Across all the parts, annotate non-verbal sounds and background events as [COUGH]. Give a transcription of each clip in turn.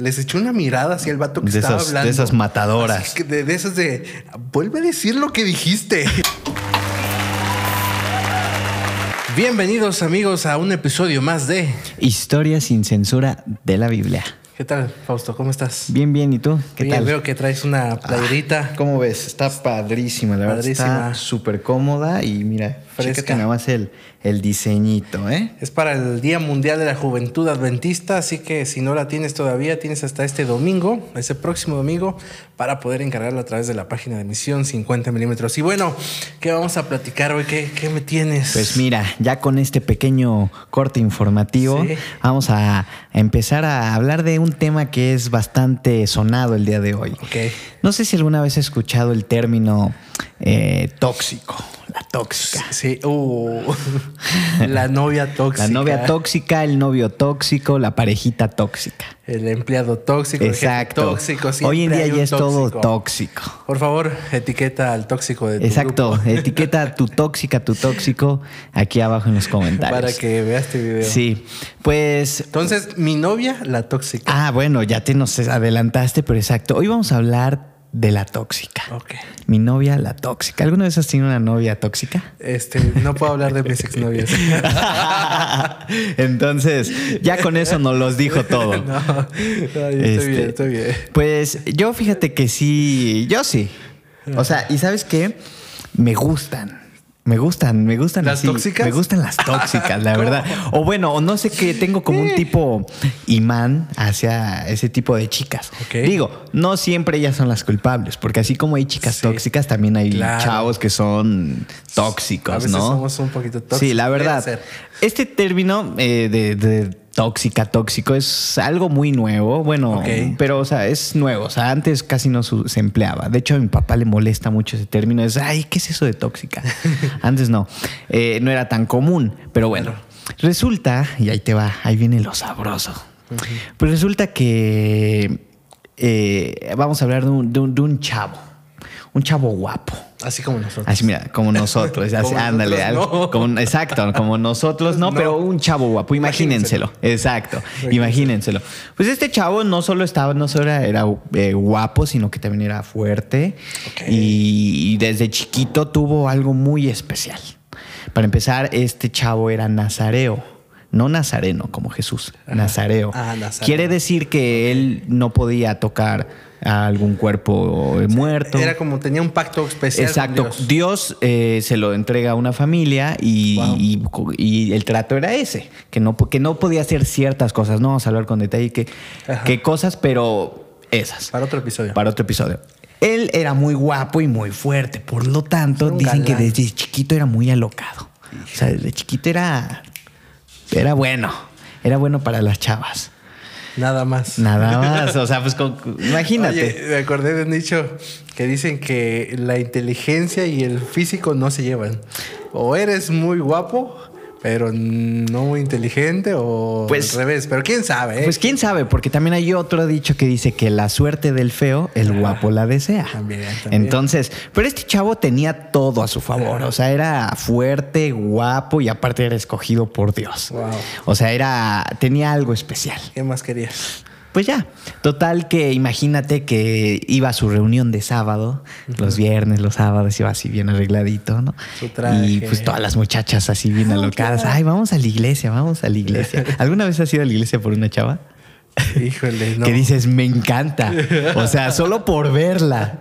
les echó una mirada hacia el vato que De estaba esas, hablando. de esas matadoras. Que de, de esas de, vuelve a decir lo que dijiste. [LAUGHS] Bienvenidos amigos a un episodio más de... Historia sin censura de la Biblia. ¿Qué tal, Fausto? ¿Cómo estás? Bien, bien. ¿Y tú? ¿Qué Bien, tal? Veo que traes una playerita. ¿Cómo ves? Está padrísima, la verdad. Padrísima. Está súper cómoda y mira, Fresca. fresca. nada más el, el diseñito, ¿eh? Es para el Día Mundial de la Juventud Adventista, así que si no la tienes todavía, tienes hasta este domingo, ese próximo domingo, para poder encargarla a través de la página de Misión 50 milímetros. Y bueno, ¿qué vamos a platicar hoy? ¿Qué, qué me tienes? Pues mira, ya con este pequeño corte informativo, Sí. vamos a empezar a hablar de un tema que es bastante sonado el día de hoy. Ok. No sé si alguna vez has escuchado el término eh, tóxico, la tóxica. Sí, uh, [LAUGHS] la novia tóxica. La novia tóxica, el novio tóxico, la parejita tóxica. El empleado tóxico, el Exacto. tóxico. siempre Hoy en día ya es todo tóxico. tóxico. Por favor, etiqueta al tóxico de tu Exacto. grupo [LAUGHS] Etiqueta tu tóxica, tu tóxico aquí abajo en los comentarios. para que veas este video. Sí. Pues. Entonces, mi novia, la tóxica. Ah, bueno, ya te nos adelantaste, pero exacto. Hoy vamos a hablar de la tóxica. Ok. Mi novia, la tóxica. ¿Alguna vez has tenido una novia tóxica? Este, no puedo hablar de mis exnovias. [LAUGHS] Entonces, ya con eso nos los dijo todo. [LAUGHS] No, no, yo estoy Este, bien, estoy bien. Pues yo fíjate que sí, yo sí. O sea, ¿y sabes qué? Me gustan. Me gustan, me gustan ¿Las así. tóxicas? Me gustan las tóxicas, la [LAUGHS] verdad. O bueno, o no sé qué, tengo como un tipo imán hacia ese tipo de chicas. Digo, no siempre ellas son las culpables, porque así como hay chicas Sí. tóxicas, también hay Claro. chavos que son tóxicos, A veces ¿no? somos un poquito tóxicos. Sí, la verdad. Este término eh, de, de tóxica, tóxico, es algo muy nuevo. Bueno, pero, o sea, es nuevo. O sea, antes casi no se empleaba. De hecho, a mi papá le molesta mucho ese término. Es, ay, ¿qué es eso de tóxica? [LAUGHS] antes no. Eh, no era tan común. Pero bueno, resulta, y ahí te va, ahí viene lo sabroso. Pues resulta que eh, vamos a hablar de un, de un- de un chavo. Un chavo guapo. Así como nosotros. Así, mira, como nosotros. [LAUGHS] así, Como ándale. nosotros, algo- no. como- exacto, como nosotros no, No. pero un chavo guapo. Imagínenselo. Exacto. Imagínenselo. Pues este chavo no solo estaba, no solo era, era, eh, guapo, sino que también era fuerte. Y, y desde chiquito tuvo algo muy especial. Para empezar, este chavo era nazareo. No nazareno como Jesús, nazareo. Ah, nazareo. Quiere decir que él no podía tocar a algún cuerpo muerto. Era como tenía un pacto especial. con Exacto. Dios. Dios, eh, se lo entrega a una familia y, Wow. y- y el trato era ese, que no, que no podía hacer ciertas cosas. No vamos a hablar con detalle qué cosas, pero esas. Para otro episodio. Para otro episodio. Él era muy guapo y muy fuerte, por lo tanto, dicen que desde chiquito era muy alocado. O sea, desde chiquito era, era bueno. Era bueno para las chavas. Nada más. Nada más. O sea, pues con- imagínate. Oye, me acordé de un dicho que dicen que la inteligencia y el físico no se llevan. O eres muy guapo, pero no muy inteligente, o Pues- al revés. Pero quién sabe, ¿eh? Pues quién sabe, porque también hay otro dicho que dice que la suerte del feo, el guapo la desea. También, también. Entonces, pero este chavo tenía todo a su favor. O sea, era fuerte, guapo y aparte era escogido por Dios. Wow. O sea, era, tenía algo especial. ¿Qué más querías? Pues ya, total que imagínate que iba a su reunión de sábado, los viernes, los sábados, iba así bien arregladito, ¿no? Su traje. Y pues todas las muchachas así bien alocadas, ay, vamos a la iglesia, vamos a la iglesia. [LAUGHS] ¿Alguna vez has ido a la iglesia por una chava? Híjole, [LAUGHS] no. Que dices, me encanta. O sea, [LAUGHS] solo por verla.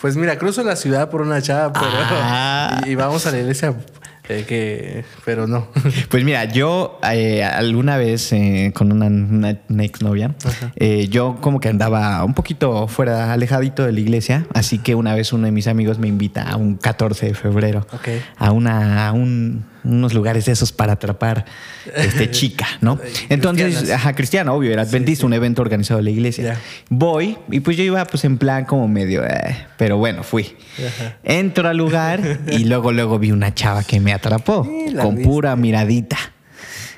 Pues mira, cruzo la ciudad por una chava, pero. Ah. Y, y vamos a la iglesia, eh, que. Pero no. [LAUGHS] Pues mira, yo eh, alguna vez eh, con una, una, una exnovia, eh, yo como que andaba un poquito fuera, alejadito de la iglesia, así que una vez uno de mis amigos me invita a un 14 de febrero a, una, a un- unos lugares de esos para atrapar este, [LAUGHS] chica, ¿no? Entonces, ajá, cristiano, obvio, era adventista, un evento organizado de la iglesia. Voy y pues yo iba pues en plan como medio, eh, pero bueno, fui. Ajá. Entro al lugar [LAUGHS] y luego, luego vi una chava que me atrapó Sí, con pura miradita.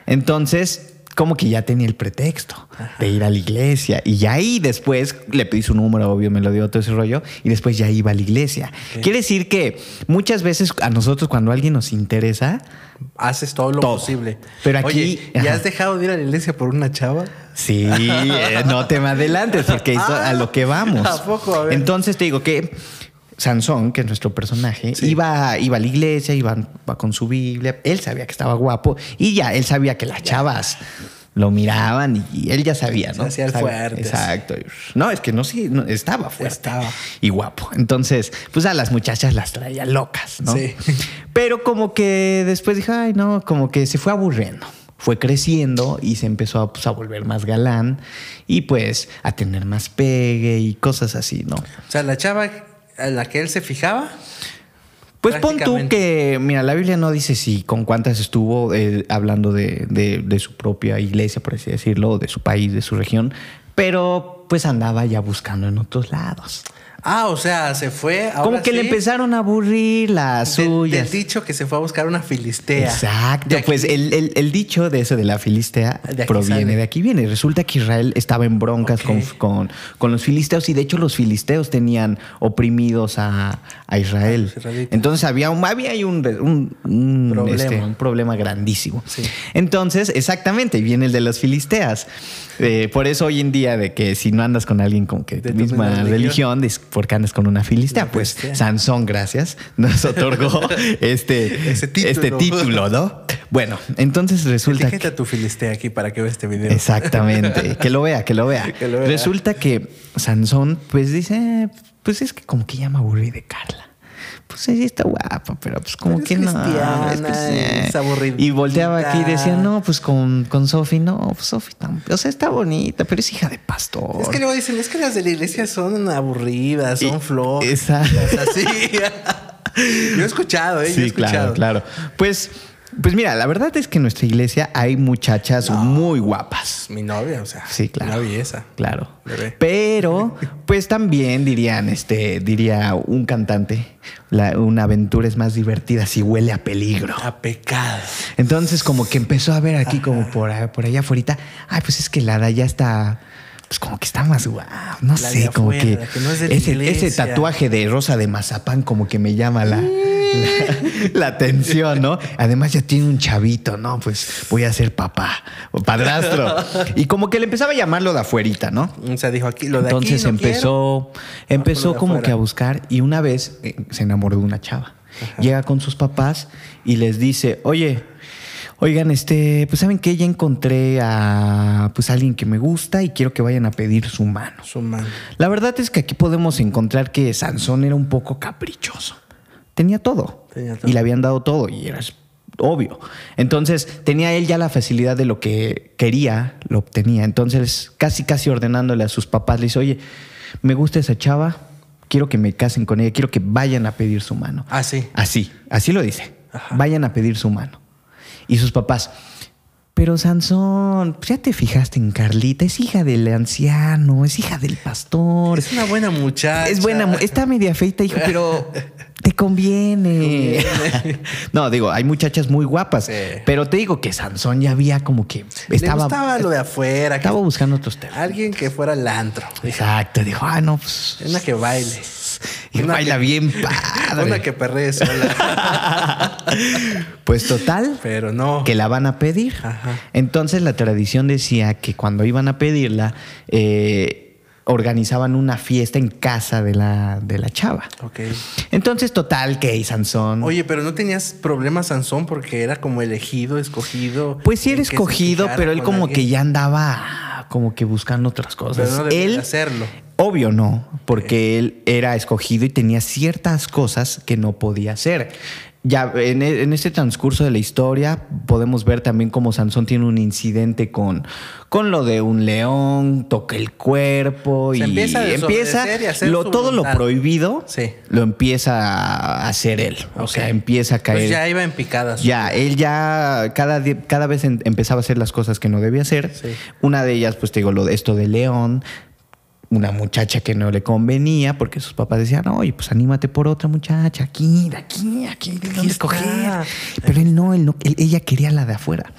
Entonces, como que ya tenía el pretexto de ir a la iglesia. Y ya ahí después le pedí su número, obvio, me lo dio todo ese rollo. Y después ya iba a la iglesia. Quiere decir que muchas veces a nosotros cuando alguien nos interesa... Haces todo lo Todo. posible. Pero aquí- Oye, ¿ya ajá. has dejado de ir a la iglesia por una chava? Sí, eh, no te me adelantes porque eso a lo que [LAUGHS] vamos. ¿A poco? A ver. Entonces te digo que Sansón, que es nuestro personaje, Sí. iba, iba a la iglesia, iba, iba con su Biblia. Él sabía que estaba guapo y ya, él sabía que las chavas lo miraban y él ya sabía, ¿no? Se hacía fuerte. Exacto. No, es que no, sí, no, estaba fuerte. Estaba. Y guapo. Entonces, pues a las muchachas las traía locas, ¿no? Sí. Pero como que después dijo, ay, no, como que se fue aburriendo. Fue creciendo y se empezó a, pues, a volver más galán y pues a tener más pegue y cosas así, ¿no? O sea, la chava a la que él se fijaba. Pues pon tú que, mira, la Biblia no dice si con cuántas estuvo eh, hablando de, de- de su propia iglesia, por así decirlo, de su país, de su región, pero pues andaba ya buscando en otros lados. Ah, o sea, se fue. ahora Como que le empezaron a aburrir las del- suyas. Del dicho que se fue a buscar una filistea. Exacto, De pues el, el- el dicho de eso de la filistea De proviene sale. de aquí viene. Resulta que Israel estaba en broncas con, con- con los filisteos y de hecho los filisteos tenían oprimidos a, a Israel. Israelitas. Entonces había un, había ahí un, un- un, Problema. este, un problema grandísimo. Sí. Entonces, exactamente, viene el de los filisteas. Eh, por eso hoy en día de que si no andas con alguien con que De tu misma religión, porque andas con una filistea. Pues. Sansón, gracias, nos otorgó [LAUGHS] este, Ese título. este título, ¿no? Bueno, entonces resulta Etiqueta a tu filistea aquí para que vea este video. Exactamente, que lo vea, que lo vea. Que lo vea. Resulta que Sansón, pues dice, pues es que como que ya me aburrí de Carla. Pues ella está guapa, pero pues como Pero que no. es que es aburridita. Y volteaba aquí y decía, no, pues con, con Sofi, no, pues Sofi, o sea, está bonita, pero es hija de pastor. Es que luego dicen, es que las de la iglesia son aburridas, son Y- flojas. esa- O sea, sí. Yo he escuchado, ¿eh? Yo he Sí, escuchado. claro, claro. Pues, pues mira, la verdad es que en nuestra iglesia hay muchachas muy guapas. Mi novia, o sea. Sí, claro. Una belleza. Claro. Bebé. Pero, pues también dirían, este, diría un cantante, la- una aventura es más divertida si huele a peligro. A pecado. Entonces, como que empezó a ver aquí, como por, por allá afuera, ay, pues es que la allá está. Pues como que está más guau, no La sé, como afuera, que, no es ese, tatuaje de rosa de mazapán como que me llama la, la, la atención, ¿no? Además ya tiene un chavito, ¿no? Pues voy a ser papá o padrastro. Y como que le empezaba a llamarlo de afuerita, ¿no? O sea, dijo aquí, lo de Entonces aquí no empezó, empezó lo de como afuera. que a buscar y una vez eh, se enamoró de una chava. Llega con sus papás y les dice, oye, oigan, este, pues saben que ya encontré a pues alguien que me gusta y quiero que vayan a pedir su mano. Su mano. La verdad es que aquí podemos encontrar que Sansón era un poco caprichoso. Tenía todo. Tenía todo. Y le habían dado todo y era obvio. Entonces tenía él ya la facilidad de lo que quería, lo obtenía. Entonces casi, casi ordenándole a sus papás, le dice, oye, me gusta esa chava, quiero que me casen con ella, quiero que vayan a pedir su mano. Ah, sí. Así, así lo dice. Ajá. Vayan a pedir su mano. Y sus papás, pero Sansón, pues ya te fijaste en Carlita, es hija del anciano, es hija del pastor. Es una buena muchacha. Es buena, está media feita, hijo, pero te conviene. no, digo, hay muchachas muy guapas, Sí. pero te digo que Sansón ya había como que Le estaba, gustaba lo de afuera. estaba buscando otros temas. Alguien que fuera al antro. Exacto, dijo, ah, no, pues. Una que baile. [LAUGHS] Y una baila que- bien [LAUGHS] padre. Una que perree sola. [LAUGHS] Pues total, Pero no. que la van a pedir. Ajá. Entonces la tradición decía que cuando iban a pedirla, eh, organizaban una fiesta en casa de la, de la chava. Ok. Entonces, total, que Sansón. Oye, pero no tenías problemas, Sansón, porque era como elegido, escogido. pues sí era que escogido, pero él como alguien. que ya andaba como que buscando otras cosas. Pero no debía él hacerlo. Obvio no, porque él era escogido y tenía ciertas cosas que no podía hacer. Ya en, e- en este transcurso de la historia podemos ver también cómo Sansón tiene un incidente con, con lo de un león, toca el cuerpo Se y empieza a empieza y hacer lo, todo lo prohibido Sí. lo empieza a hacer él. O sea, empieza a caer. Pues ya iba en picadas. Ya, él ya cada, cada vez en- empezaba a hacer las cosas que no debía hacer. Sí. Una de ellas, pues te digo, lo de esto de León. Una muchacha que no le convenía porque sus papás decían, oye, pues anímate por otra muchacha, aquí, de aquí, aquí, dónde escoger. Pero él no, él no, ella quería la de afuera.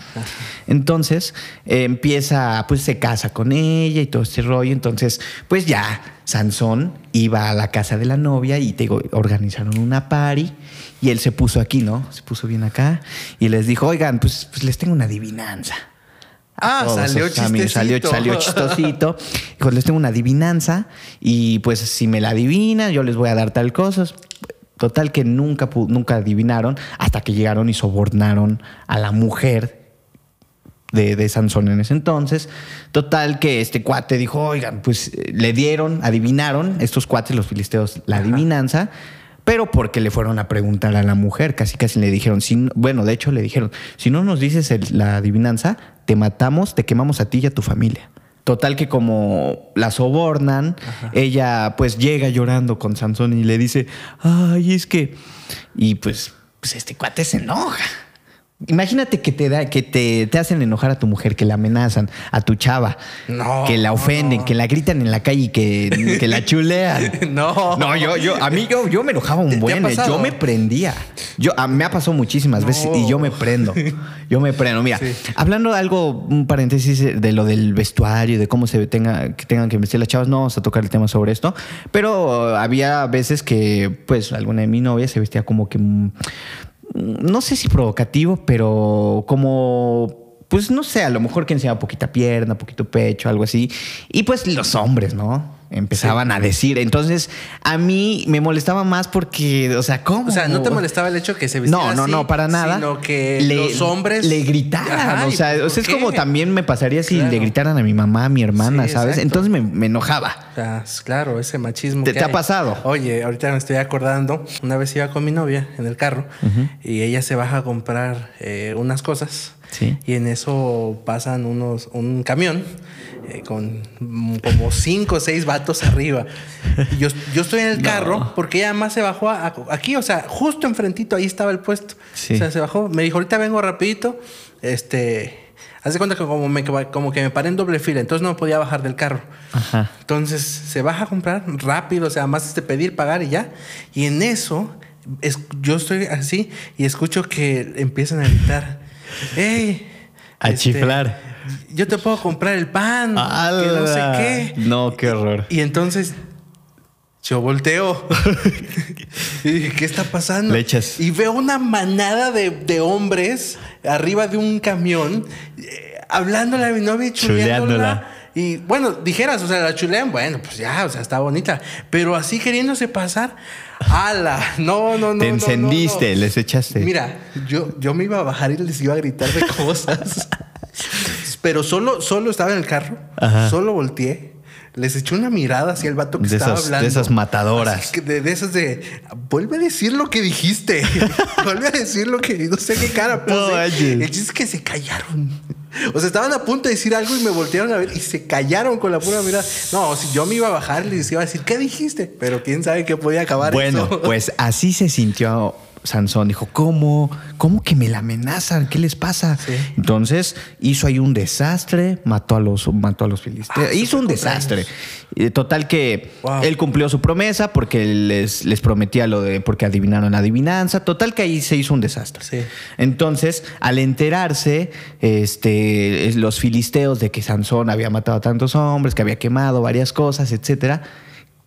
Entonces eh, empieza, pues se casa con ella y todo este rollo. Entonces, pues ya Sansón iba a la casa de la novia y te digo, organizaron una party y él se puso aquí, ¿no? Se puso bien acá y les dijo, oigan, pues, pues les tengo una adivinanza. Ah, salió chistosito. Salió, salió chistosito. Dijo, les tengo una adivinanza y pues si me la adivinan, yo les voy a dar tal cosa. Total que nunca, nunca adivinaron hasta que llegaron y sobornaron a la mujer de, de, Sansón en ese entonces. Total que este cuate dijo, oigan, pues le dieron, adivinaron, estos cuates, los filisteos, la adivinanza pero porque le fueron a preguntar a la mujer, casi casi le dijeron, si, bueno, de hecho le dijeron, si no nos dices la adivinanza, te matamos, te quemamos a ti y a tu familia. Total que como la sobornan, ella pues llega llorando con Sansón y le dice, ay, es que... Y pues, pues este cuate se enoja. Imagínate que te da, que te, te, hacen enojar a tu mujer, que la amenazan, a tu chava, que la ofenden, que la gritan en la calle y que, que la [LAUGHS] chulean. no. No, yo, yo, a mí yo, yo me enojaba un buen, eh, yo me prendía. Yo, a, me ha pasado muchísimas veces y yo me prendo. Yo me prendo. Mira, hablando de algo, un paréntesis de lo del vestuario, de cómo se tenga, que tengan que vestir las chavas, no vamos a tocar el tema sobre esto, pero había veces que, pues, alguna de mi novia se vestía como que no sé si provocativo, pero como pues no sé, a lo mejor que enseñaba poquita pierna, poquito pecho, algo así. Y pues los hombres, ¿no? Empezaban a decir. Entonces, a mí me molestaba más porque, o sea, ¿cómo? O sea, no te molestaba el hecho que se vistiera No, no, no, para nada. Sino que los hombres le gritaran. o sea, es como también me pasaría si le gritaran a mi mamá, a mi hermana, ¿sabes? Entonces me, enojaba. claro, ese machismo. ¿Te, ha pasado? Oye, ahorita me estoy acordando. Una vez iba con mi novia en el carro y ella se baja a comprar eh, unas cosas. Sí. Y en eso pasan unos, un camión eh, con como cinco o seis vatos arriba. Y yo, yo estoy en el [LAUGHS] carro porque ella más se bajó aquí, o sea, justo enfrentito, ahí estaba el puesto. O sea, se bajó, me dijo, ahorita vengo rapidito, este... Hace cuenta que como, me, como que me paré en doble fila, entonces no podía bajar del carro. Entonces se baja a comprar rápido, o sea, más este pedir, pagar y ya. Y en eso, es, yo estoy así y escucho que empiezan a gritar, ¡Ey! A este, chiflar yo te puedo comprar el pan, que no sé qué. No, qué horror. Y, entonces yo volteo. [LAUGHS] y dije, ¿qué está pasando? Lechas. Y veo una manada de, hombres arriba de un camión, eh, hablándole a mi novia y chuleándola. Y bueno, dijeras, o sea, la chulean, bueno, pues ya, o sea, está bonita. Pero así queriéndose pasar, ¡ala! No, no, no. Te encendiste, les echaste. Mira, yo, yo me iba a bajar y les iba a gritar de cosas. Pero solo, solo estaba en el carro, solo volteé. Les eché una mirada hacia el vato que estaba hablando. De esas matadoras. de, esas de. Vuelve a decir lo que dijiste. [LAUGHS] vuelve a decir lo que. No sé qué cara puse. el chiste es que se callaron. O sea, estaban a punto de decir algo y me voltearon a ver y se callaron con la pura mirada. No, si yo me iba a bajar, les iba a decir, ¿qué dijiste? Pero quién sabe qué podía acabar. Bueno, pues así se sintió Sansón dijo, ¿cómo? ¿Cómo que me la amenazan? ¿Qué les pasa? Entonces hizo ahí un desastre, mató a los, mató a los filisteos. Ah, hizo un desastre. Total que él cumplió su promesa porque les, les prometía lo de porque adivinaron la adivinanza. Total que ahí se hizo un desastre. Entonces, al enterarse, este, los filisteos de que Sansón había matado a tantos hombres, que había quemado varias cosas, etcétera,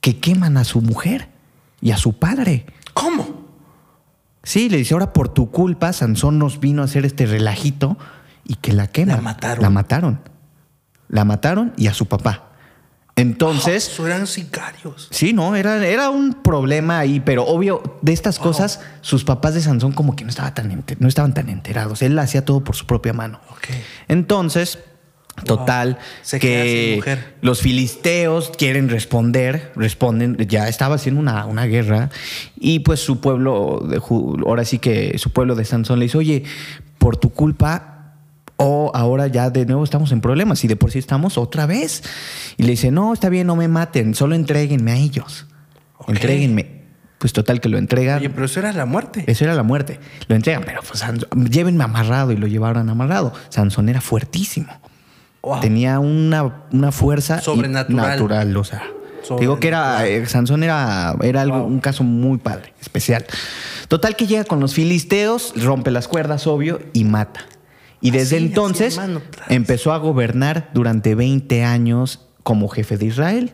que queman a su mujer y a su padre. ¿Cómo? Sí, le dice, ahora por tu culpa Sansón nos vino a hacer este relajito y que la quema. La mataron. La mataron. La mataron y a su papá. Entonces. Oh, eran sicarios. Sí, no, era, era un problema ahí, pero obvio, de estas cosas, sus papás de Sansón como que no, estaba tan no estaban tan enterados. Él hacía todo por su propia mano. Entonces, Total, que los filisteos quieren responder, responden, ya estaba haciendo una, una, guerra y pues su pueblo, de, ahora sí que su pueblo de Sansón le dice, oye, por tu culpa, o ahora ya de nuevo estamos en problemas y de por sí estamos otra vez. Y le dice, no, está bien, no me maten, solo entreguenme a ellos. Entréguenme. Pues total que lo entregan. Oye, pero eso era la muerte. Eso era la muerte. Lo entregan, pero pues llévenme amarrado y lo llevaron amarrado. Sansón era fuertísimo. Wow. Tenía una, una fuerza Sobrenatural. natural, o sea. te Digo que era, eh, Sansón era, era algo, Wow. un caso muy padre, especial. Total que llega con los filisteos, rompe las cuerdas, obvio, y mata. Y desde Así, así, entonces atrás. empezó a gobernar durante 20 años como jefe de Israel.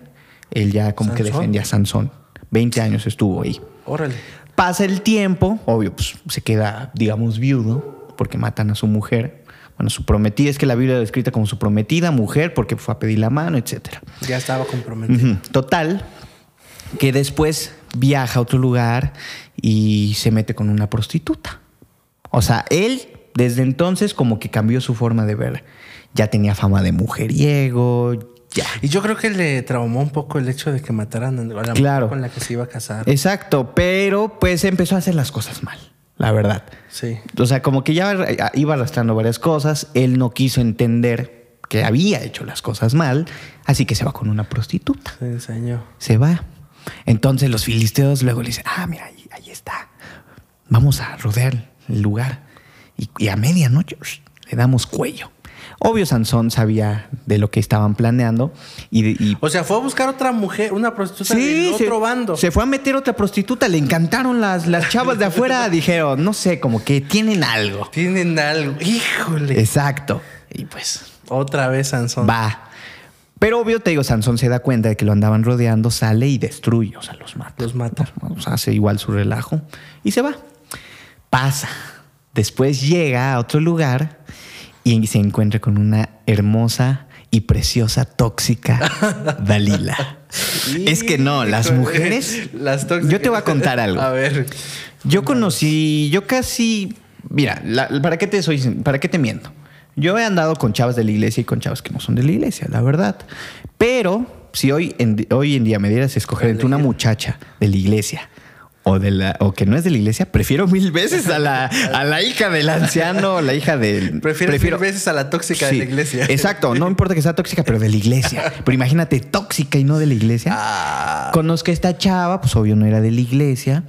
Él ya como que defendía a Sansón. 20 años estuvo ahí. Órale. Pasa el tiempo, obvio, pues se queda, digamos, viudo, porque matan a su mujer. Bueno, su prometida, es que la Biblia lo descrita como su prometida mujer, porque fue a pedir la mano, etcétera. Ya estaba comprometido. Ujú. Total, que después viaja a otro lugar y se mete con una prostituta. O sea, él desde entonces como que cambió su forma de ver. Ya tenía fama de mujeriego, ya. Y yo creo que le traumó un poco el hecho de que mataran a la mujer Claro. con la que se iba a casar. Exacto, pero pues empezó a hacer las cosas mal, la verdad. Sí. O sea, como que ya iba arrastrando varias cosas, él no quiso entender que había hecho las cosas mal, así que se va con una prostituta. Se enseñó. Se va. Entonces los filisteos luego le dicen, ah, mira, ahí, ahí está. Vamos a rodear el lugar. Y, y a medianoche le damos cuello. Obvio, Sansón sabía de lo que estaban planeando y, O sea, fue a buscar otra mujer, una prostituta del se, otro bando. se fue a meter otra prostituta, le encantaron las, las chavas de afuera, [LAUGHS] dijeron, no sé, como que tienen algo. Tienen algo. Híjole. Exacto. Y pues Otra vez Sansón. va. Pero obvio, te digo, Sansón se da cuenta de que lo andaban rodeando, sale y destruye, o sea, los mata. Los mata. O sea, hace igual su relajo y se va. Pasa. Después llega a otro lugar y se encuentra con una hermosa y preciosa tóxica [LAUGHS] Dalila. es que no, las mujeres. Las tóxicas. Yo te voy a contar algo. A ver. Yo conocí, yo casi, mira, la- ¿para qué te soy, para qué te miento? Yo he andado con chavas de la iglesia y con chavas que no son de la iglesia, la verdad. Pero si hoy en, hoy en día me dieras a escoger entre una muchacha de la iglesia o de la o que no es de la iglesia, prefiero mil veces a la, [LAUGHS] a la hija del anciano, o la hija del. [LAUGHS] Prefiero, mil veces a la tóxica de la iglesia. Exacto, no importa que sea tóxica, pero de la iglesia. Pero imagínate, tóxica y no de la iglesia. Ah, Conozco a esta chava, pues obvio no era de la iglesia.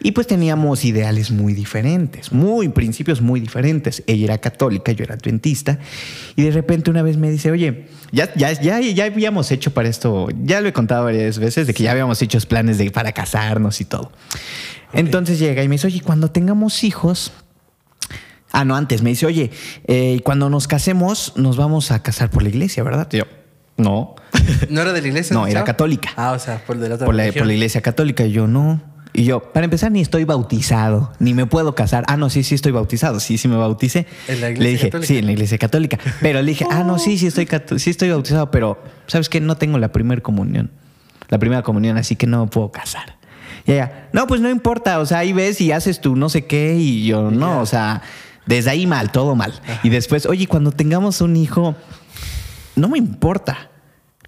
Y pues teníamos ideales muy diferentes, muy principios muy diferentes. Ella era católica, yo era adventista. Y de repente una vez me dice, oye, ya, ya, ya, ya habíamos hecho para esto, ya lo he contado varias veces, de que ya habíamos hecho planes de, para casarnos y todo. Entonces llega y me dice, oye, cuando tengamos hijos, Ah, no, antes me dice, oye, eh, cuando nos casemos, nos vamos a casar por la iglesia, ¿verdad? Yo, no. [LAUGHS] ¿No era de la iglesia? No, era católica. Ah, o sea, por de la otra Por la, por la iglesia católica. Y yo, no. Y yo, para empezar, ni estoy bautizado, ni me puedo casar. Ah, no, sí, sí estoy bautizado. Sí, sí me bauticé. ¿En la iglesia le dije, católica? sí, en la iglesia católica. Pero le dije, ah, no, sí, sí estoy, sí estoy bautizado, pero ¿sabes qué? No tengo la primera comunión. La primera comunión, así que no me puedo casar. Y ella, no, pues no importa. O sea, ahí ves y haces tú no sé qué. Y yo, no, o sea, desde ahí mal, todo mal. Y después, oye, cuando tengamos un hijo, no me importa,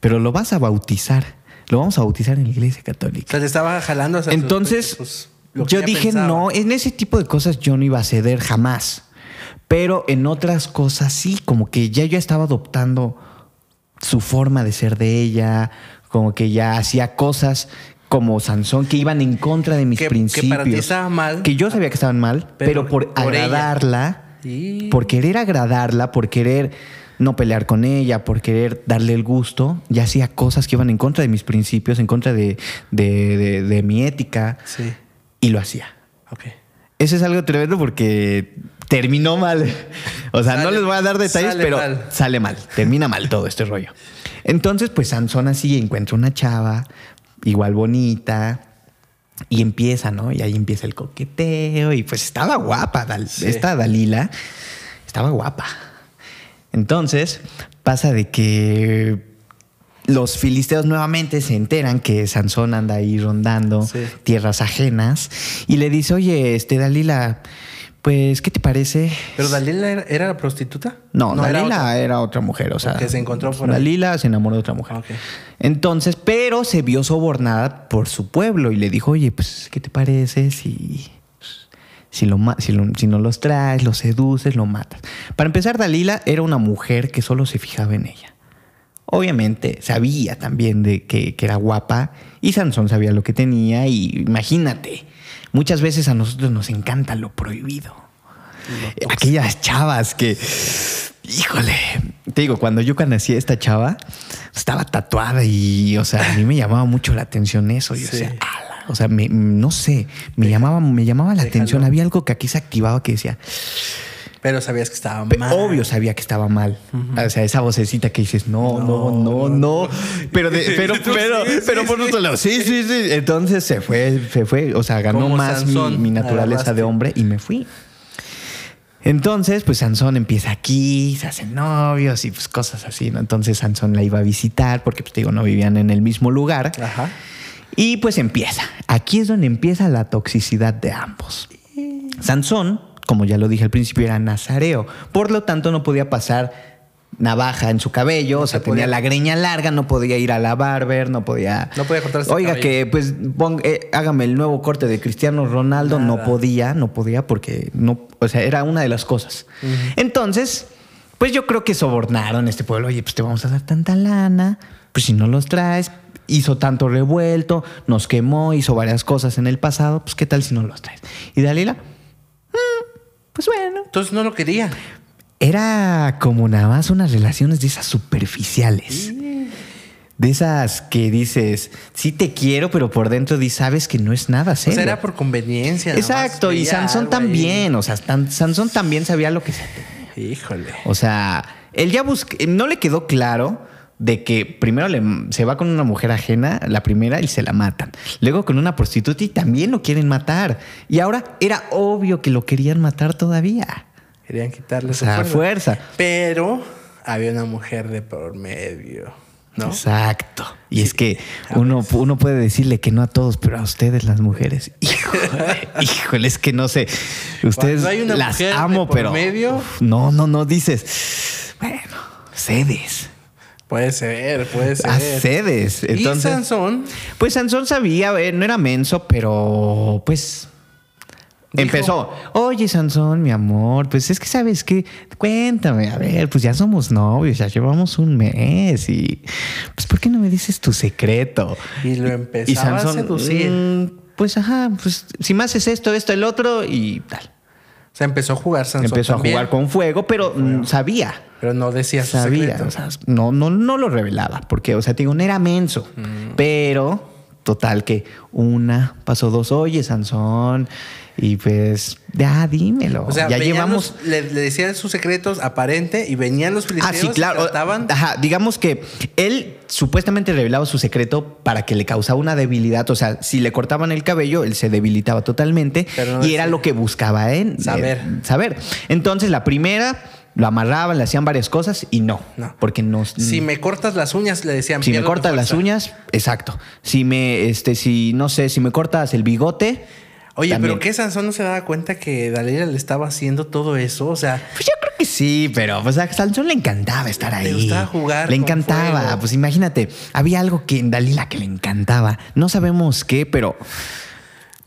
pero lo vas a bautizar. Lo vamos a bautizar en la iglesia O católica. sea, te estaba jalando hacia Entonces, pues, lo que yo dije, pensaba. no, en ese tipo de cosas yo no iba a ceder jamás. Pero en otras cosas sí, como que ya yo estaba adoptando su forma de ser de ella, como que ya hacía cosas como Sansón que iban en contra de mis Que- que principios. para ti estaba mal. Que yo sabía que estaban mal, Pero pero, por, agradarla, Y- por querer agradarla, por querer no pelear con ella, por querer darle el gusto, ya hacía cosas que iban en contra de mis principios, en contra de, de- de- de mi ética, Sí. y lo hacía. Ok. Eso es algo tremendo porque terminó mal. [LAUGHS] O sea, no les voy a dar detalles, sale pero mal. sale mal. Termina mal todo este rollo. Entonces, pues Sansón así encuentra una chava, igual bonita, y empieza, ¿no? Y ahí empieza el coqueteo, y pues estaba guapa. Dal- Sí. Esta Dalila estaba guapa. Entonces, pasa de que los filisteos nuevamente se enteran que Sansón anda ahí rondando Sí. tierras ajenas y le dice, oye, este Dalila, pues, ¿qué te parece? ¿Pero Dalila era, era la prostituta? No, Dalila otra. era otra mujer, o sea. Que se encontró por ahí. Dalila se enamoró de otra mujer. Ok. Entonces, pero se vio sobornada por su pueblo y le dijo, oye, pues, ¿qué te parece si, si, lo, ma- si, lo- si no los traes, los seduces, lo matas? Para empezar, Dalila era una mujer que solo se fijaba en ella. Obviamente sabía también de que, que era guapa y Sansón sabía lo que tenía y imagínate, muchas veces a nosotros nos encanta lo prohibido. Aquellas chavas que, Híjole, te digo, cuando yo conocí a esta chava, estaba tatuada y, o sea, a mí me llamaba mucho la atención eso. Yo Sí. decía, "Ala", o sea, me- no sé, me llamaba, me llamaba la Déjalo. atención. Había algo que aquí se activaba que decía, Pero sabías que estaba mal. Obvio sabía que estaba mal. O sea, esa vocecita que dices, no, no, no, no. Pero, de- [LAUGHS] pero, Tú pero, sí, pero sí, por sí. otro lado, sí, sí, sí. Entonces se fue, se fue. O sea, ganó Como más mi, mi naturaleza agarraste. de hombre y me fui. Entonces, pues Sansón empieza aquí, se hacen novios y pues cosas así, ¿no? Entonces Sansón la iba a visitar porque, pues te digo, no vivían en el mismo lugar. Ajá. Y pues empieza. Aquí es donde empieza la toxicidad de ambos. Sansón, como ya lo dije al principio, era nazareo. Por lo tanto, no podía pasar navaja en su cabello. o sea, se tenía la greña larga, no podía ir a la barber, no podía. No podía cortarse Oiga, que pues eh, hágame el nuevo corte de Cristiano Ronaldo. No podía, no podía porque no. O sea, era una de las cosas. Entonces, pues yo creo que sobornaron este pueblo. Oye, pues te vamos a dar tanta lana. Pues si no los traes, hizo tanto revuelto, nos quemó, hizo varias cosas en el pasado. Pues qué tal si no los traes. Y Dalila, "Mm, pues bueno. Entonces no lo quería. Era como nada más unas relaciones de esas superficiales. De esas que dices, sí te quiero, pero por dentro dices, sabes que no es nada O serio. sea, era por conveniencia. Exacto, y Sansón ahí. también, o sea, Sansón también sabía lo que se Híjole. O sea, él ya busca, no le quedó claro de que primero le- se va con una mujer ajena, la primera, y se la matan. Luego con una prostituta y también lo quieren matar. Y ahora era obvio que lo querían matar todavía. Querían quitarle su fuerza. Pero había una mujer de por medio. ¿No? Exacto. Y es que uno, uno puede decirle que no a todos, pero a ustedes las mujeres. [LAUGHS] Híjole, híjole, es que no sé. Ustedes Cuando hay una las mujer de amo, por pero medio. no, no, no dices. Bueno, cedes. Puede ser, puede ser. Cedes. y Entonces, Sansón pues Sansón sabía, eh, no era menso, pero pues Dijo- empezó. Oye, Sansón, mi amor, pues es que sabes que, cuéntame, a ver, pues ya somos novios, ya llevamos un mes y pues ¿por qué no me dices tu secreto? y lo empezaba a seducir. "Mm, pues ajá, pues si me haces esto, esto, el otro y tal. O sea, empezó a jugar Sansón. Empezó también, a jugar con fuego, pero sabía. Pero no decía su Sabía, secreto. o sea, no, no, no lo revelaba, porque, o sea, te digo, no era menso, Mm. pero total que una pasó dos, oye, Sansón, y pues, ya dímelo. O sea, ya llevamos. los- le, le decían sus secretos aparente y venían los Ah, filisteos sí, claro. y. Ajá, digamos que él supuestamente revelaba su secreto para que le causaba una debilidad. O sea, si le cortaban el cabello, él se debilitaba totalmente. No y era lo que buscaba en Saber. saber. Entonces, la primera lo amarraban, le hacían varias cosas y no. No. Porque no. Si me cortas las uñas, le decían. Si me "Pierdo tu cortas las fuerza". uñas, exacto. Si me, este, si, no sé, si me cortas el bigote. Oye, también. pero ¿qué Sansón no se daba cuenta que Dalila le estaba haciendo todo eso? O sea, Pues yo creo que sí, pero pues a Sansón le encantaba estar ahí. gustaba jugar Le encantaba. fuego. Pues imagínate, había algo que en Dalila que le encantaba. No sabemos qué, pero.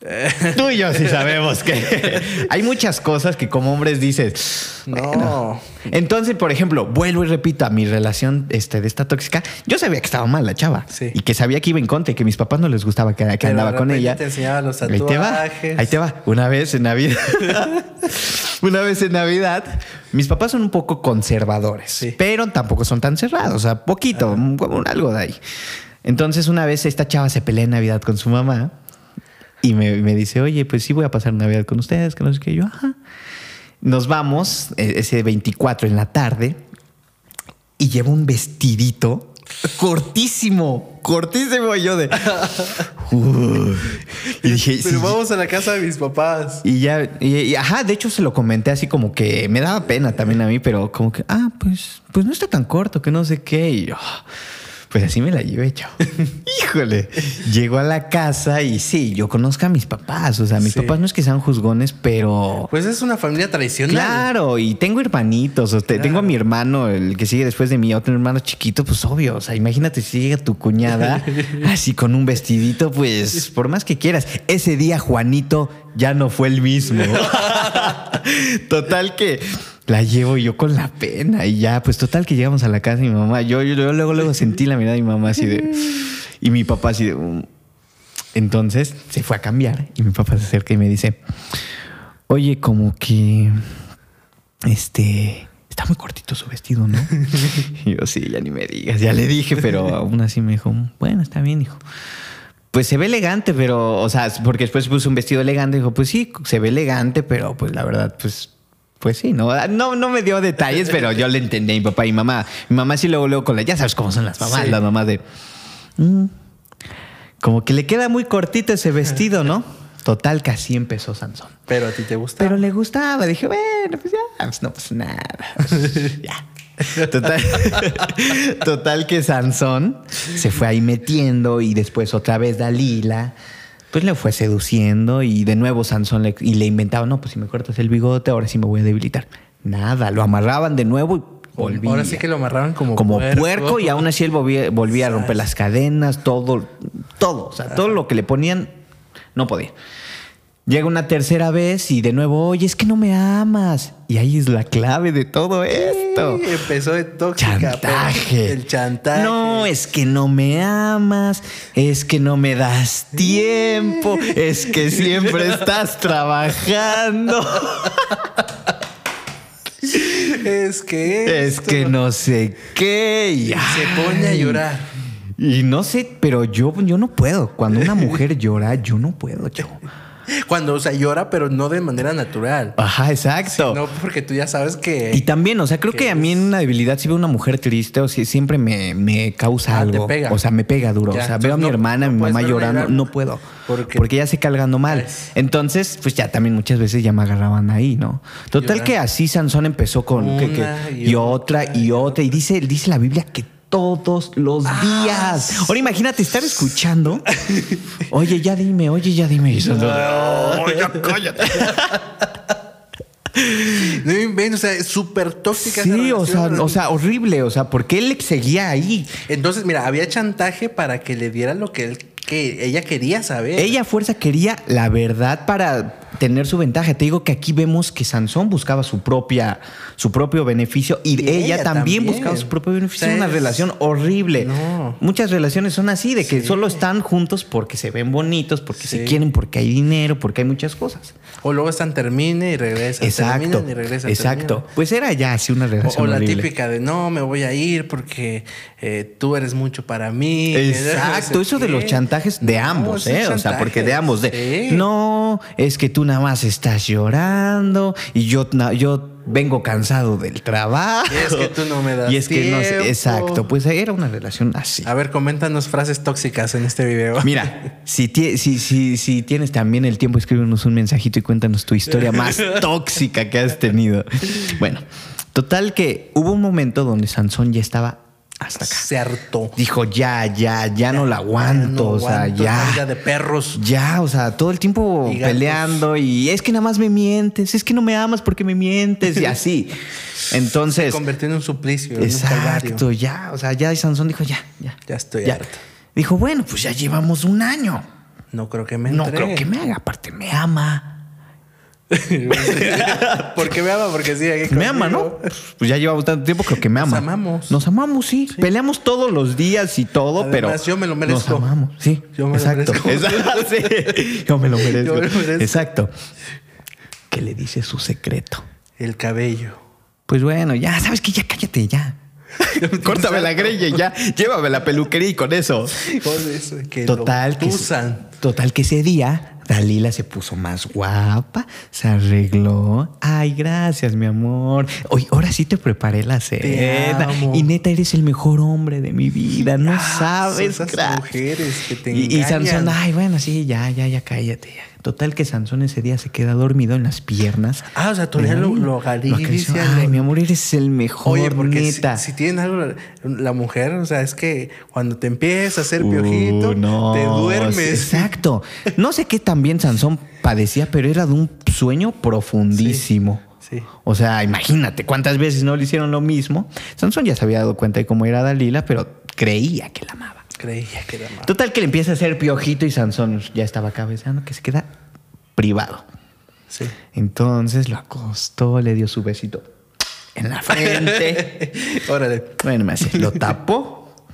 [LAUGHS] Tú y yo sí sabemos que [LAUGHS] hay muchas cosas que como hombres dices. No. bueno. Entonces, por ejemplo, vuelvo y repito a mi relación este, de esta tóxica. Yo sabía que estaba mal la chava. Sí. Y que sabía que iba en contra y que mis papás no les gustaba que, andaba con ella. te enseñaba los Ahí te va. tatuajes. Ahí te va. Una vez en Navidad. [LAUGHS] Una vez en Navidad. Mis papás son un poco conservadores, Sí. pero tampoco son tan cerrados. O sea, poquito, como un algo de ahí. Entonces, una vez esta chava se pelea en Navidad con su mamá y me, me dice, oye, pues sí voy a pasar Navidad con ustedes, que no sé qué. Y yo, ajá. Nos vamos eh, ese 24 en la tarde y llevo un vestidito cortísimo, cortísimo. Y yo de. [LAUGHS] Y dije, Pero sí, vamos a la casa de mis papás. y ya, y, y, ajá, de hecho se lo comenté así como que me daba pena también a mí, pero como que, ah, pues, pues no está tan corto, que no sé qué. Y yo, pues así me la llevé, chao. [LAUGHS] Híjole. Llego a la casa y sí, yo conozco a mis papás. O sea, mis Sí. papás no es que sean juzgones, pero. Pues es una familia tradicional. Claro, y tengo hermanitos, o te- tengo a mi hermano, el que sigue después de mí, otro hermano chiquito, pues obvio, o sea, imagínate si llega tu cuñada [LAUGHS] así con un vestidito, pues por más que quieras, ese día Juanito ya no fue el mismo. [LAUGHS] total que la llevo yo con la pena y ya, pues total que llegamos a la casa de mi mamá, yo, yo, yo luego, luego sentí la mirada de mi mamá así de, y mi papá así de... "Mm". Entonces se fue a cambiar y mi papá se acerca y me dice, oye, como que, este, está muy cortito su vestido, ¿no? [LAUGHS] y yo, sí, ya ni me digas, ya le dije, pero aún así me dijo, bueno, está bien, hijo. Pues se ve elegante, pero, o sea, porque después puso un vestido elegante, dijo, pues sí, se ve elegante, pero pues la verdad, pues pues sí, no, no, no me dio detalles, pero yo le entendí a mi papá y mamá. Mi mamá sí luego, luego con la, ya sabes cómo son las mamás, Sí. las mamás de, "Mm, como que le queda muy cortito ese vestido, ¿no? Total que así empezó Sansón. Pero a ti te gusta. Pero le gustaba. Dije, bueno, pues ya, pues no pasa nada. ya. Total, [LAUGHS] total que Sansón se fue ahí metiendo y después otra vez Dalila, pues le fue seduciendo y de nuevo Sansón le, y le inventaba, no, pues si me cortas el bigote, ahora sí me voy a debilitar. Nada, lo amarraban de nuevo y volvía. Ahora sí que lo amarraban como, como puerco. y aún así él volvía, volvía a romper las cadenas, todo, todo, o sea, todo lo que le ponían, no podía. Llega una tercera vez y de nuevo, oye, es que no me amas. Y ahí es la clave de todo esto. Sí, empezó de tóxica. Chantaje. El chantaje. No, es que no me amas, es que no me das tiempo, es que [LAUGHS] siempre estás trabajando, Es que. es que no sé qué. Y, Se pone a llorar. Y no sé, pero yo, yo no puedo. Cuando una mujer llora, yo no puedo, chavo. Cuando, o sea, llora, pero no de manera natural. Ajá, exacto. No, porque tú ya sabes que. Y también, o sea, creo que que a mí en una debilidad, si veo una mujer triste, o si siempre me, me causa Ah, te algo. pega. O sea, me pega duro. Ya, o sea, veo a mi no- hermana, a no mi mamá llorando, no puedo. Porque- Porque ya se cargando mal. Entonces, pues ya también muchas veces ya me agarraban ahí, ¿no? Total que así Sansón empezó con que- que- Una y, y otra y otra. Y dice, dice la Biblia que todos los Ah, días. Ahora imagínate estar escuchando. [LAUGHS] Oye, ya dime, oye, ya dime. "Oh, ya cállate". [LAUGHS] No o sea, es súper tóxica. Sí, o sea, relación. o sea, horrible, o sea, porque él seguía ahí. Entonces, mira, había chantaje para que le diera lo que él que ella quería saber. Ella a fuerza quería la verdad para tener su ventaja. Te digo que aquí vemos que Sansón buscaba su propia, su propio beneficio y, Y ella, ella también, buscaba su propio beneficio. O sea, una es- relación horrible. No. Muchas relaciones son así, de que Sí. solo están juntos porque se ven bonitos, porque se quieren, porque hay dinero, porque hay muchas cosas. O luego están termine y regresan. Exacto. terminan y regresan. Exacto. Pues era ya así una O, relación o la horrible. típica de no, me voy a ir porque eh, tú eres mucho para mí. Exacto, eso de los chantajes de No, ambos, ¿eh? O sea, porque de ambos, de Sí. no, es que tú nada más estás llorando y yo, yo vengo cansado del trabajo. Y es que tú no me das Y es que no sé, exacto, pues era una relación así. A ver, coméntanos frases tóxicas en este video. Mira, [LAUGHS] si, tie- si, si, si tienes también el tiempo, escríbenos un mensajito y cuéntanos tu historia más [LAUGHS] tóxica que has tenido. Bueno, total que hubo un momento donde Sansón ya estaba hasta acá. Se hartó. Dijo, ya, ya, ya no la aguanto, no o sea, aguanto ya. de perros. Ya, o sea, todo el tiempo Y peleando y es que nada más me mientes, es que no me amas porque me mientes y así. [LAUGHS] Se Entonces, convirtió en un suplicio, un exacto, ya, o sea, ya Sansón dijo, ya, ya. Ya estoy harto. Dijo, bueno, pues ya llevamos un año. No creo que me No entre. creo que me haga, aparte me ama. [LAUGHS] ¿Por qué me ama? Porque sí, aquí Me ama, ¿no? Pues ya llevamos tanto tiempo, creo que me Nos ama. amamos. Nos amamos, sí. Peleamos todos los días y todo, Además, pero. yo me lo merezco. Nos amamos, sí. Yo me lo exacto. merezco. [LAUGHS] Exacto, sí. Yo me lo merezco. Yo me lo merezco. Exacto. ¿Qué le dice su secreto? El cabello. Pues bueno, ya, ¿sabes qué? Ya cállate, ya. [LAUGHS] Córtame la greña y ya. Llévame la peluquería y con eso. Con eso, que Total lo que, usan. total que ese día Dalila se puso más guapa, se arregló. Ay, gracias, mi amor. Hoy, ahora sí te preparé la cena. Y neta, eres el mejor hombre de mi vida. No Ah, sabes, esas mujeres que te Y, y ay, bueno, sí, ya, ya, ya, cállate. ya. Total que Sansón ese día se queda dormido en las piernas. Ah, o sea, todavía lo, lo acaricia, Ay, mi amor, eres el mejor, Oye, porque si, neta. si tienen algo, la, mujer, o sea, es que cuando te empieza a hacer piojito, Uh, no, te duermes. Exacto. No sé qué también Sansón padecía, pero era de un sueño profundísimo. Sí, sí. O sea, imagínate cuántas veces no le hicieron lo mismo. Sansón ya se había dado cuenta de cómo era Dalila, pero creía que la amaba. Creía que era malo. Total que le empieza a hacer piojito y Sansón ya estaba cabeceando, que se queda privado. Sí. Entonces lo acostó, le dio su besito en la frente. [LAUGHS] Órale, bueno, me hace, lo tapó.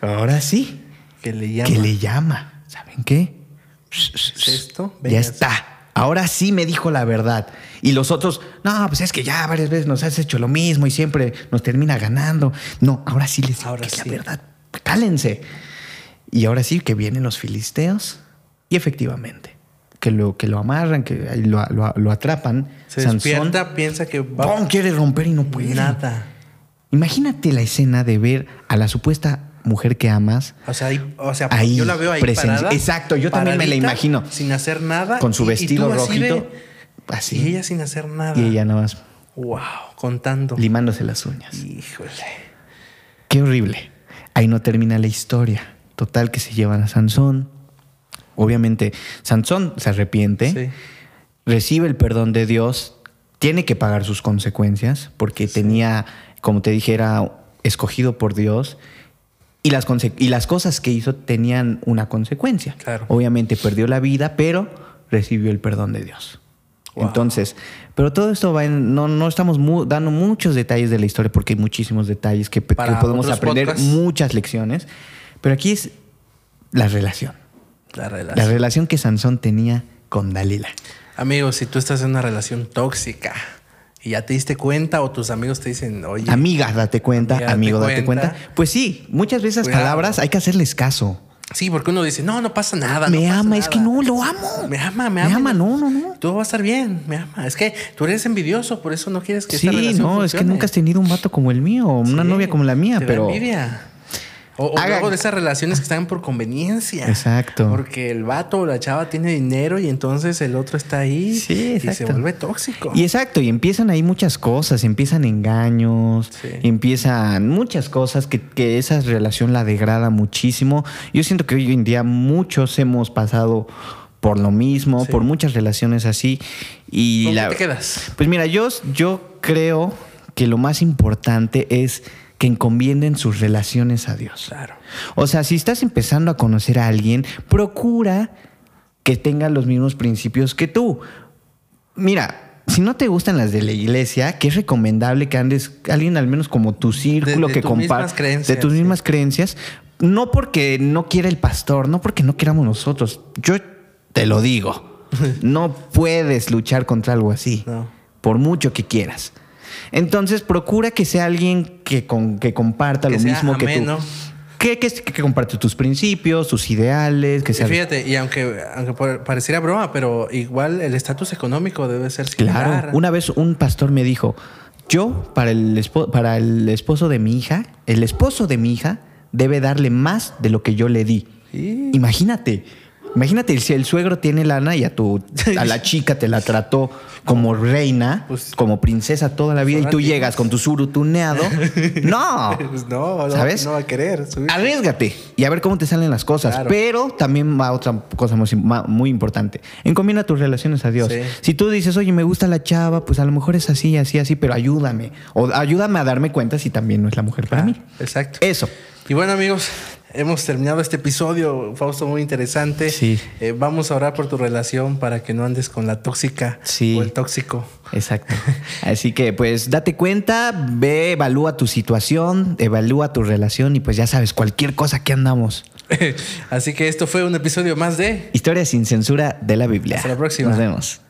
Ahora sí, que le llama. que le llama. ¿Saben qué? ¿Es esto? Ya Véngase. está. Ahora sí me dijo la verdad. Y los otros, no, pues es que ya varias veces nos has hecho lo mismo y siempre nos termina ganando. No, ahora sí les digo Ahora que es sí. la verdad. Cálense. Y ahora sí que vienen los filisteos y efectivamente, que lo, que lo amarran, que lo, lo- lo atrapan. Se Sansón, despierta, piensa que va ¡pum! quiere romper y no puede. nada. Imagínate la escena de ver a la supuesta mujer que amas O sea, ahí- o sea Ahí, yo la veo ahí parada, Exacto, yo también me la imagino. Sin hacer nada. con su y- y vestido así rojito. de- así. Y ella sin hacer nada. Y ella nada más Wow, contando. limándose las uñas. Híjole. Qué horrible. Ahí no termina la historia. Total que se llevan a Sansón. Obviamente, Sansón se arrepiente, Sí. recibe el perdón de Dios, tiene que pagar sus consecuencias porque tenía, como te dije, era escogido por Dios y las, y las cosas que hizo tenían una consecuencia. Claro. Obviamente perdió la vida, pero recibió el perdón de Dios. Wow. Entonces, pero todo esto va en, no, no estamos mu- dando muchos detalles de la historia porque hay muchísimos detalles que, podemos aprender podcasts. muchas lecciones. Pero aquí es la relación. La La relación. relación que Sansón tenía con Dalila. Amigos, si tú estás en una relación tóxica y ya te diste cuenta o tus amigos te dicen, oye, Amiga, date cuenta, Amiga, amigo, date cuenta. cuenta. Pues sí, muchas veces Cuidado. palabras hay que hacerles caso. Sí, porque uno dice, no, no pasa nada. me no pasa ama, es nada". que no, lo amo. Me ama, me Me ama. ama, no, no, no. Todo va a estar bien, me ama. Es que tú eres envidioso, por eso no quieres que esta Sí, relación no, es que nunca has tenido un vato como el mío, una Sí, novia como la mía, te da pero envidia. O, o luego de esas relaciones que están por conveniencia. Exacto. Porque el vato o la chava tiene dinero y entonces el otro está ahí Sí, y se vuelve tóxico. Y exacto, y empiezan ahí muchas cosas, empiezan engaños, Sí. empiezan muchas cosas que, que esa relación la degrada muchísimo. Yo siento que hoy en día muchos hemos pasado por lo mismo, Sí. por muchas relaciones así. Y ¿Con qué la, te quedas? Pues mira, yo, yo creo que lo más importante es que encomienden sus relaciones a Dios. Claro. O sea, si estás empezando a conocer a alguien, procura que tenga los mismos principios que tú. Mira, si no te gustan las de la iglesia, que es recomendable que andes alguien al menos como tu círculo de que tus mismas comparte creencias, de tus sí. mismas creencias, no porque no quiera el pastor, no porque no queramos nosotros. Yo te lo digo. [LAUGHS] No puedes luchar contra algo así. No. Por mucho que quieras. Entonces, procura que sea alguien que, con, que comparta Que lo mismo que tú. Que, que, que comparte tus principios, tus ideales, que Y sea... fíjate, y aunque, aunque pareciera broma, pero igual el estatus económico debe ser similar. Claro. Una vez un pastor me dijo, yo para el, espo- para el esposo de mi hija, el esposo de mi hija debe darle más de lo que yo le di. Sí. Imagínate. Imagínate si el suegro tiene lana y a tu a la [LAUGHS] chica te la trató como reina, Pues- como princesa toda la vida y tú llegas con tu suru tuneado. [LAUGHS] No. Pues no, no, ¿Sabes? no va a querer. subir. Arriesgate y a ver cómo te salen las cosas. Claro. Pero también va otra cosa muy, muy importante. Encomienda tus relaciones a Dios. Sí. Si tú dices, oye, me gusta la chava, pues a lo mejor es así, así, así, pero ayúdame. O ayúdame a darme cuenta si también no es la mujer para Ah, mí. Exacto. Eso. Y bueno, amigos, hemos terminado este episodio, Fausto, muy interesante. Sí. Eh, vamos a orar por tu relación para que no andes con la tóxica Sí. o el tóxico. Exacto. Así que pues date cuenta, ve, evalúa tu situación, evalúa tu relación y pues ya sabes, cualquier cosa que andamos. [LAUGHS] Así que esto fue un episodio más de Historia sin censura de la Biblia. Hasta la próxima. Nos vemos.